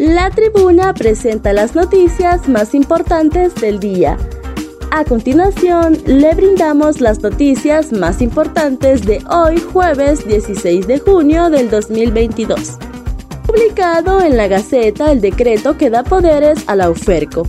La tribuna presenta las noticias más importantes del día. A continuación, le brindamos las noticias más importantes de hoy, jueves 16 de junio del 2022. Publicado en la Gaceta el decreto que da poderes a la UFERCO.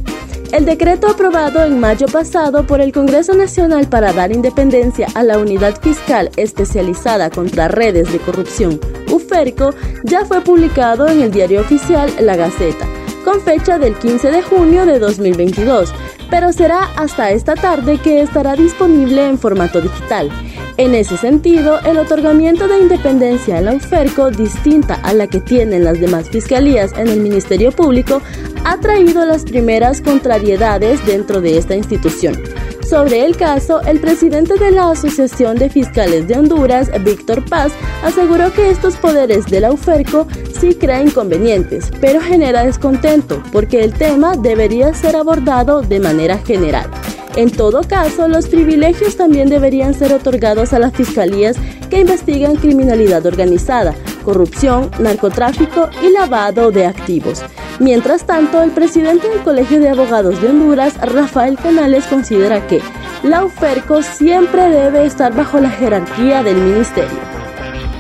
El decreto aprobado en mayo pasado por el Congreso Nacional para dar independencia a la Unidad Fiscal Especializada contra Redes de Corrupción, UFERCO, ya fue publicado en el diario oficial La Gaceta, con fecha del 15 de junio de 2022, pero será hasta esta tarde que estará disponible en formato digital. En ese sentido, el otorgamiento de independencia a la UFERCO, distinta a la que tienen las demás fiscalías en el Ministerio Público, ha traído las primeras contrariedades dentro de esta institución. Sobre el caso, el presidente de la Asociación de Fiscales de Honduras, Víctor Paz, aseguró que estos poderes de la UFERCO sí crean inconvenientes, pero genera descontento, porque el tema debería ser abordado de manera general. En todo caso, los privilegios también deberían ser otorgados a las fiscalías que investigan criminalidad organizada, corrupción, narcotráfico y lavado de activos. Mientras tanto, el presidente del Colegio de Abogados de Honduras, Rafael Canales, considera que la UFERCO siempre debe estar bajo la jerarquía del ministerio.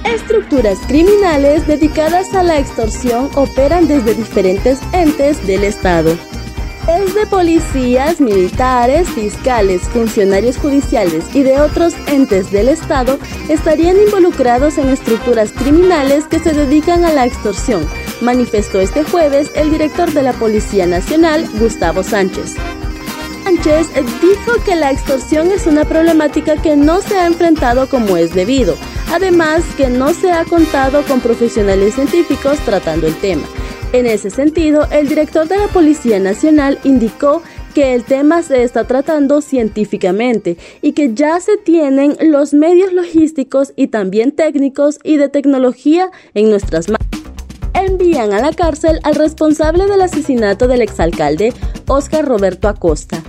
Estructuras criminales dedicadas a la extorsión operan desde diferentes entes del Estado. Es de policías, militares, fiscales, funcionarios judiciales y de otros entes del Estado estarían involucrados en estructuras criminales que se dedican a la extorsión, manifestó este jueves el director de la Policía Nacional, Gustavo Sánchez. Sánchez dijo que la extorsión es una problemática que no se ha enfrentado como es debido, además que no se ha contado con profesionales científicos tratando el tema. En ese sentido, el director de la Policía Nacional indicó que el tema se está tratando científicamente y que ya se tienen los medios logísticos y también técnicos y de tecnología en nuestras manos. Envían a la cárcel al responsable del asesinato del exalcalde Oscar Roberto Acosta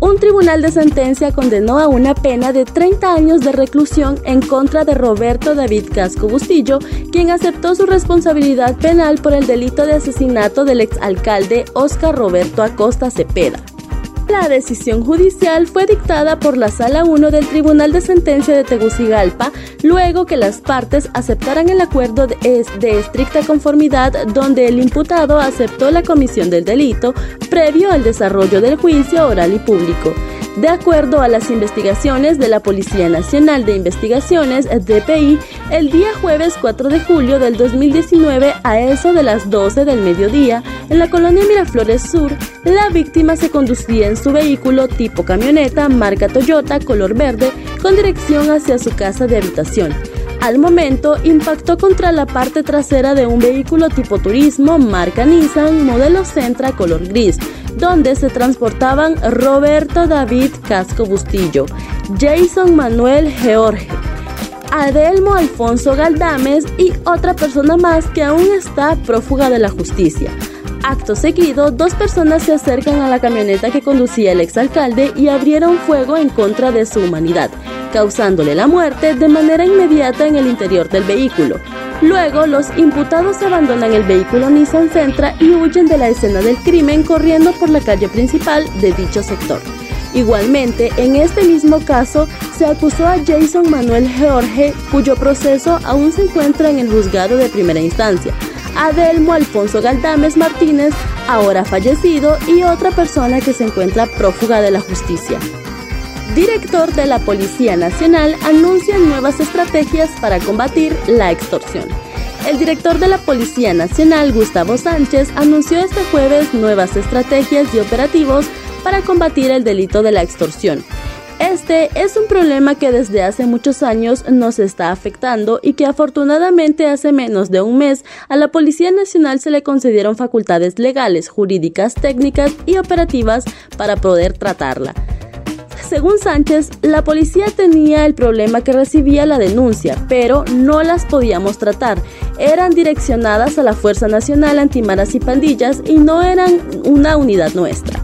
un tribunal de sentencia condenó a una pena de 30 años de reclusión en contra de Roberto David Casco Bustillo, quien aceptó su responsabilidad penal por el delito de asesinato del exalcalde Oscar Roberto Acosta Cepeda. La decisión judicial fue dictada por la Sala 1 del Tribunal de Sentencia de Tegucigalpa, luego que las partes aceptaran el acuerdo de, estricta conformidad donde el imputado aceptó la comisión del delito previo al desarrollo del juicio oral y público. De acuerdo a las investigaciones de la Policía Nacional de Investigaciones, DPI, el día jueves 4 de julio del 2019, a eso de las 12 del mediodía, en la colonia Miraflores Sur, la víctima se conducía en su vehículo tipo camioneta marca Toyota color verde con dirección hacia su casa de habitación. Al momento impactó contra la parte trasera de un vehículo tipo turismo marca Nissan modelo Centra color gris donde se transportaban Roberto David Casco Bustillo, Jason Manuel George, Adelmo Alfonso Galdames y otra persona más que aún está prófuga de la justicia. Acto seguido, dos personas se acercan a la camioneta que conducía el exalcalde y abrieron fuego en contra de su humanidad, causándole la muerte de manera inmediata en el interior del vehículo. Luego, los imputados abandonan el vehículo Nissan Centra y huyen de la escena del crimen corriendo por la calle principal de dicho sector. Igualmente, en este mismo caso, se acusó a Jason Manuel George, cuyo proceso aún se encuentra en el juzgado de primera instancia, Adelmo Alfonso Galdames Martínez, ahora fallecido, y otra persona que se encuentra prófuga de la justicia director de la Policía Nacional, anuncia nuevas estrategias para combatir la extorsión. El director de la Policía Nacional, Gustavo Sánchez, anunció este jueves nuevas estrategias y operativos para combatir el delito de la extorsión. Este es un problema que desde hace muchos años nos está afectando y que afortunadamente hace menos de un mes a la Policía Nacional se le concedieron facultades legales, jurídicas, técnicas y operativas para poder tratarla. Según Sánchez, la policía tenía el problema que recibía la denuncia, pero no las podíamos tratar. Eran direccionadas a la Fuerza Nacional Antimaras y Pandillas y no eran una unidad nuestra.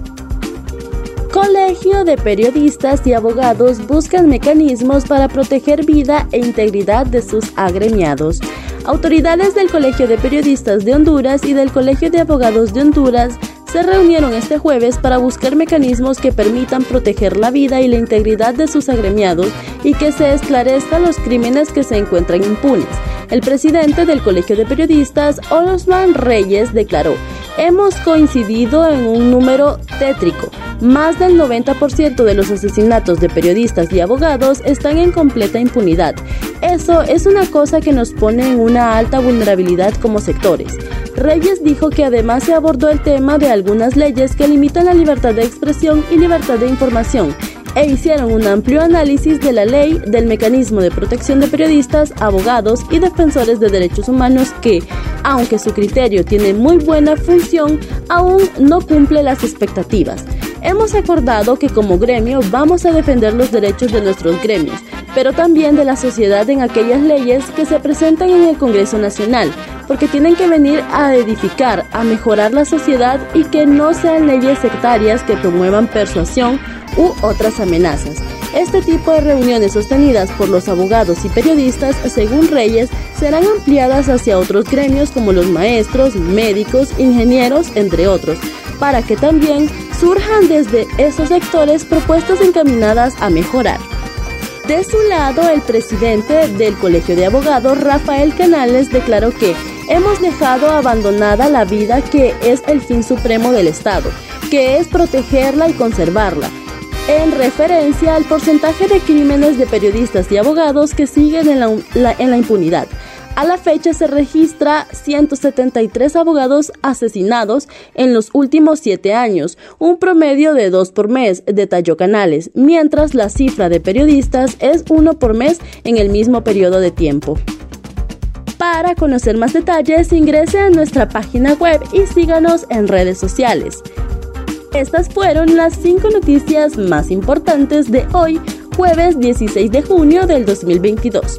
Colegio de Periodistas y Abogados buscan mecanismos para proteger vida e integridad de sus agremiados. Autoridades del Colegio de Periodistas de Honduras y del Colegio de Abogados de Honduras se reunieron este jueves para buscar mecanismos que permitan proteger la vida y la integridad de sus agremiados y que se esclarezcan los crímenes que se encuentran impunes. El presidente del Colegio de Periodistas, Osman Reyes, declaró, hemos coincidido en un número tétrico. Más del 90% de los asesinatos de periodistas y abogados están en completa impunidad. Eso es una cosa que nos pone en una alta vulnerabilidad como sectores. Reyes dijo que además se abordó el tema de algunas leyes que limitan la libertad de expresión y libertad de información e hicieron un amplio análisis de la ley del mecanismo de protección de periodistas, abogados y defensores de derechos humanos que, aunque su criterio tiene muy buena función, aún no cumple las expectativas. Hemos acordado que como gremio vamos a defender los derechos de nuestros gremios, pero también de la sociedad en aquellas leyes que se presentan en el Congreso Nacional, porque tienen que venir a edificar, a mejorar la sociedad y que no sean leyes sectarias que promuevan persuasión u otras amenazas. Este tipo de reuniones sostenidas por los abogados y periodistas, según Reyes, serán ampliadas hacia otros gremios como los maestros, médicos, ingenieros, entre otros, para que también surjan desde esos sectores propuestas encaminadas a mejorar. De su lado, el presidente del Colegio de Abogados, Rafael Canales, declaró que hemos dejado abandonada la vida que es el fin supremo del Estado, que es protegerla y conservarla en referencia al porcentaje de crímenes de periodistas y abogados que siguen en la, en la impunidad. A la fecha se registra 173 abogados asesinados en los últimos siete años, un promedio de dos por mes, detalló Canales, mientras la cifra de periodistas es uno por mes en el mismo periodo de tiempo. Para conocer más detalles, ingrese a nuestra página web y síganos en redes sociales. Estas fueron las cinco noticias más importantes de hoy, jueves 16 de junio del 2022.